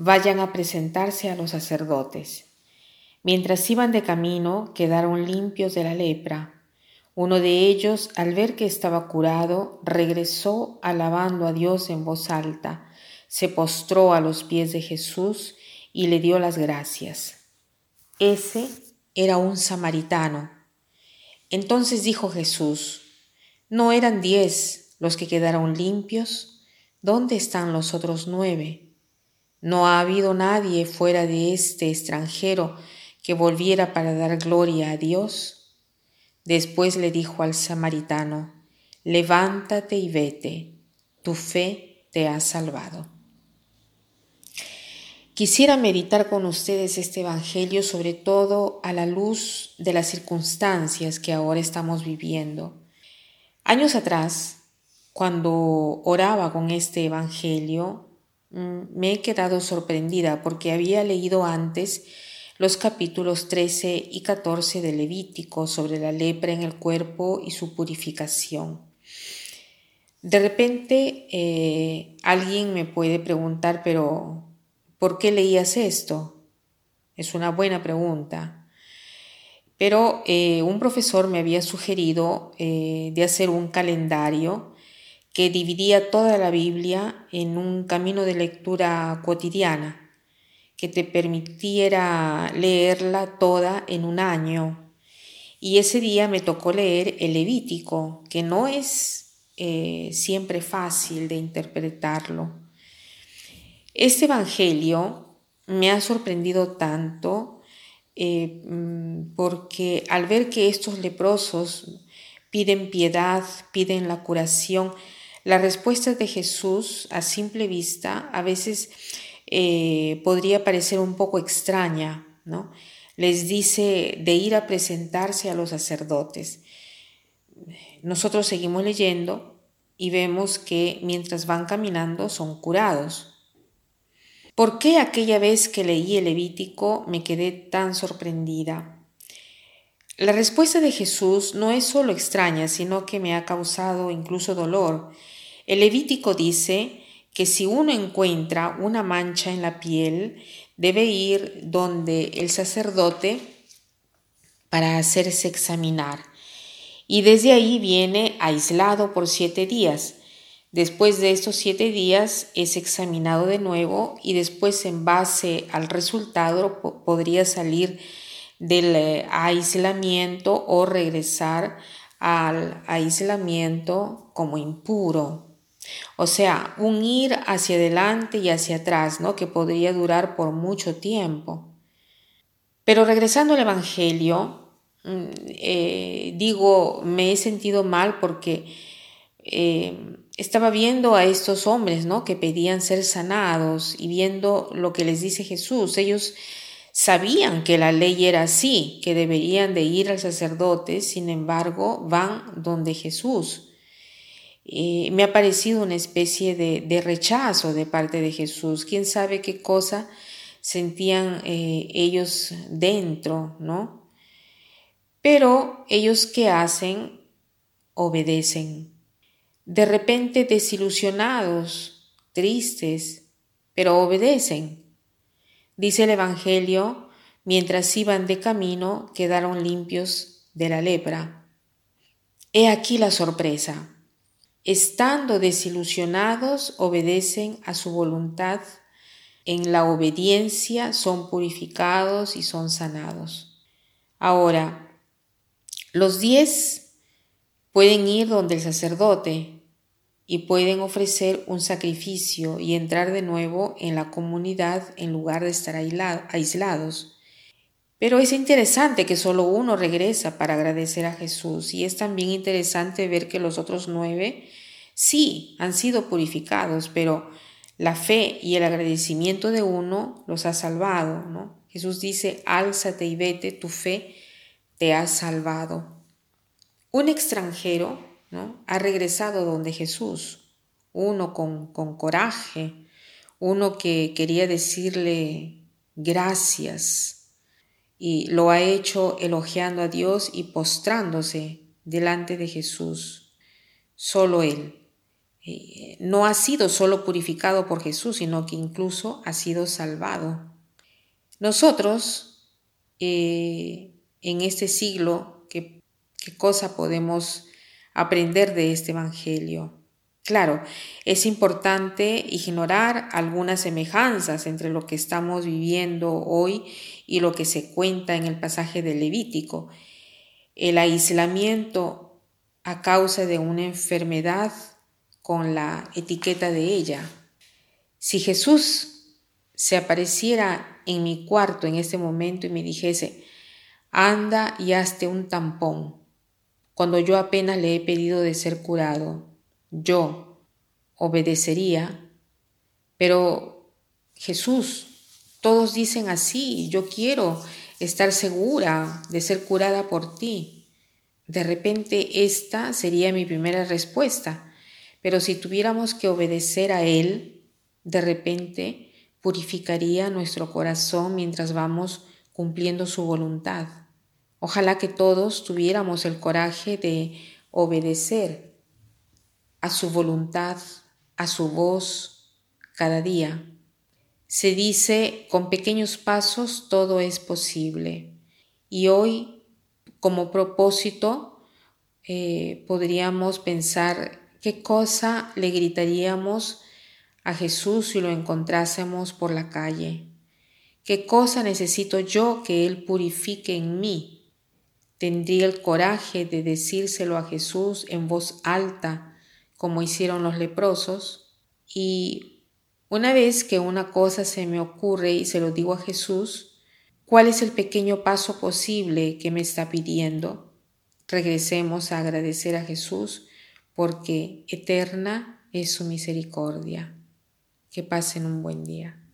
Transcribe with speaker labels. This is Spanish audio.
Speaker 1: vayan a presentarse a los sacerdotes. Mientras iban de camino, quedaron limpios de la lepra. Uno de ellos, al ver que estaba curado, regresó alabando a Dios en voz alta, se postró a los pies de Jesús y le dio las gracias. Ese era un samaritano. Entonces dijo Jesús, ¿no eran diez los que quedaron limpios? ¿Dónde están los otros nueve? No ha habido nadie fuera de este extranjero que volviera para dar gloria a Dios. Después le dijo al samaritano, levántate y vete, tu fe te ha salvado. Quisiera meditar con ustedes este Evangelio sobre todo a la luz de las circunstancias que ahora estamos viviendo. Años atrás, cuando oraba con este Evangelio, me he quedado sorprendida porque había leído antes los capítulos 13 y 14 de Levítico sobre la lepra en el cuerpo y su purificación. De repente eh, alguien me puede preguntar, pero ¿por qué leías esto? Es una buena pregunta. Pero eh, un profesor me había sugerido eh, de hacer un calendario que dividía toda la Biblia en un camino de lectura cotidiana, que te permitiera leerla toda en un año. Y ese día me tocó leer el Levítico, que no es eh, siempre fácil de interpretarlo. Este Evangelio me ha sorprendido tanto eh, mm, porque al ver que estos leprosos piden piedad, piden la curación, la respuesta de Jesús a simple vista a veces eh, podría parecer un poco extraña, ¿no? Les dice de ir a presentarse a los sacerdotes. Nosotros seguimos leyendo y vemos que mientras van caminando son curados. ¿Por qué aquella vez que leí el Levítico me quedé tan sorprendida? La respuesta de Jesús no es solo extraña, sino que me ha causado incluso dolor el Levítico dice que si uno encuentra una mancha en la piel, debe ir donde el sacerdote para hacerse examinar. Y desde ahí viene aislado por siete días. Después de estos siete días es examinado de nuevo y después en base al resultado podría salir del aislamiento o regresar al aislamiento como impuro. O sea, un ir hacia adelante y hacia atrás, ¿no? Que podría durar por mucho tiempo. Pero regresando al Evangelio, mm, eh, digo, me he sentido mal porque eh, estaba viendo a estos hombres, ¿no? Que pedían ser sanados y viendo lo que les dice Jesús. Ellos sabían que la ley era así, que deberían de ir al sacerdote, sin embargo, van donde Jesús. Eh, me ha parecido una especie de, rechazo de parte de Jesús. ¿Quién sabe qué cosa sentían eh, ellos dentro, no? Pero ellos qué hacen? Obedecen. De repente desilusionados, tristes, pero obedecen. Dice el Evangelio, mientras iban de camino quedaron limpios de la lepra. He aquí la sorpresa estando desilusionados, obedecen a su voluntad. En la obediencia son purificados y son sanados. Ahora, los diez pueden ir donde el sacerdote y pueden ofrecer un sacrificio y entrar de nuevo en la comunidad en lugar de estar aislados. Pero es interesante que solo uno regresa para agradecer a Jesús y es también interesante ver que los otros nueve sí han sido purificados, pero la fe y el agradecimiento de uno los ha salvado, ¿no? Jesús dice, álzate y vete, tu fe te ha salvado. Un extranjero ha regresado donde Jesús, uno con, con coraje, uno que quería decirle gracias y lo ha hecho elogiando a Dios y postrándose delante de Jesús. Solo Él. Eh, no ha sido solo purificado por Jesús, sino que incluso ha sido salvado. Nosotros, eh, en este siglo, ¿qué, ¿qué cosa podemos aprender de este Evangelio? Claro, es importante ignorar algunas semejanzas entre lo que estamos viviendo hoy y lo que se cuenta en el pasaje del Levítico. El aislamiento a causa de una enfermedad con la etiqueta de ella. Si Jesús se apareciera en mi cuarto en este momento y me dijese, anda y hazte un tampón, cuando yo apenas le he pedido de ser curado, yo obedecería, pero Jesús, todos dicen así, yo quiero estar segura de ser curada por ti. De repente esta sería mi primera respuesta, pero si tuviéramos que obedecer a Él, de repente purificaría nuestro corazón mientras vamos cumpliendo su voluntad. Ojalá que todos tuviéramos el coraje de obedecer a su voluntad, a su voz, cada día. Se dice, con pequeños pasos todo es posible. Y hoy, como propósito, eh, podríamos pensar qué cosa le gritaríamos a Jesús si lo encontrásemos por la calle. ¿Qué cosa necesito yo que Él purifique en mí? Tendría el coraje de decírselo a Jesús en voz alta, como hicieron los leprosos, y una vez que una cosa se me ocurre y se lo digo a Jesús, ¿cuál es el pequeño paso posible que me está pidiendo? Regresemos a agradecer a Jesús porque eterna es su misericordia. Que pasen un buen día.